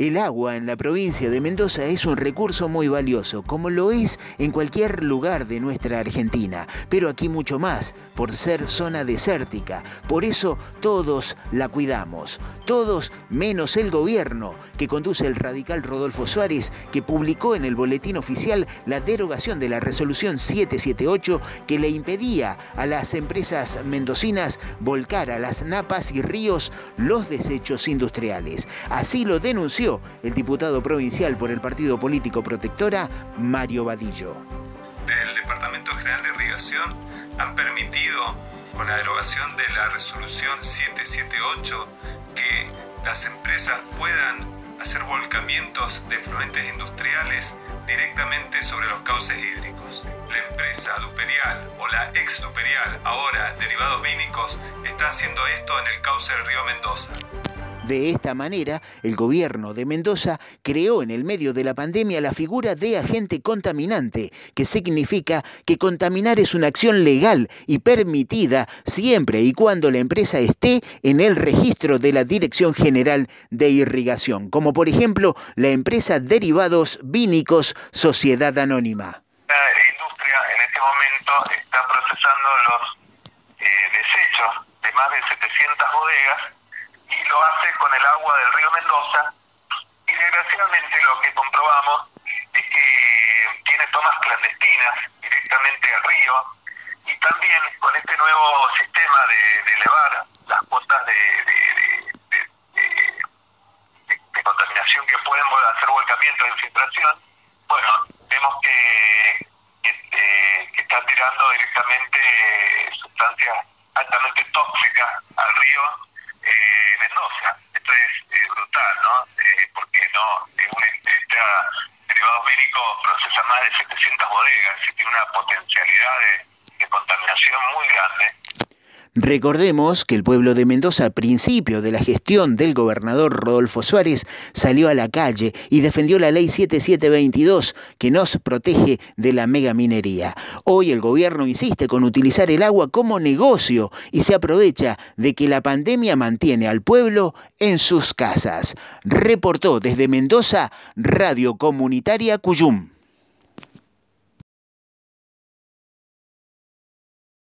El agua en la provincia de Mendoza es un recurso muy valioso, como lo es en cualquier lugar de nuestra Argentina, pero aquí mucho más, por ser zona desértica. Por eso todos la cuidamos, todos menos el gobierno que conduce el radical Rodolfo Suárez, que publicó en el boletín oficial la derogación de la resolución 778 que le impedía a las empresas mendocinas volcar a las napas y ríos los desechos industriales. Así lo denunció el diputado provincial por el partido político protectora, Mario Vadillo. El Departamento General de Irrigación han permitido, con la derogación de la resolución 778, que las empresas puedan hacer volcamientos de fluentes industriales directamente sobre los cauces hídricos. La empresa Duperial o la ex Duperial, ahora derivados vínicos, está haciendo esto en el cauce del río Mendoza. De esta manera, el gobierno de Mendoza creó en el medio de la pandemia la figura de agente contaminante, que significa que contaminar es una acción legal y permitida siempre y cuando la empresa esté en el registro de la Dirección General de Irrigación, como por ejemplo la empresa Derivados Vínicos Sociedad Anónima. La industria en este momento está procesando los eh, desechos de más de 700 bodegas y lo hace con el agua del río Mendoza. Y desgraciadamente lo que comprobamos es que tiene tomas clandestinas directamente al río y también con este nuevo sistema de, elevar las cuotas de, contaminación que pueden hacer volcamientos de infiltración, bueno, vemos que, que, que están tirando directamente sustancias altamente tóxicas al río eh, Mendoza. Esto es eh, brutal, ¿no? Eh, porque no un, este derivado de 700 bodegas tiene una potencialidad de contaminación muy grande. Recordemos que el pueblo de Mendoza al principio de la gestión del gobernador Rodolfo Suárez salió a la calle y defendió la ley 7722 que nos protege de la megaminería. Hoy el gobierno insiste con utilizar el agua como negocio y se aprovecha de que la pandemia mantiene al pueblo en sus casas. Reportó desde Mendoza Radio Comunitaria Cuyum.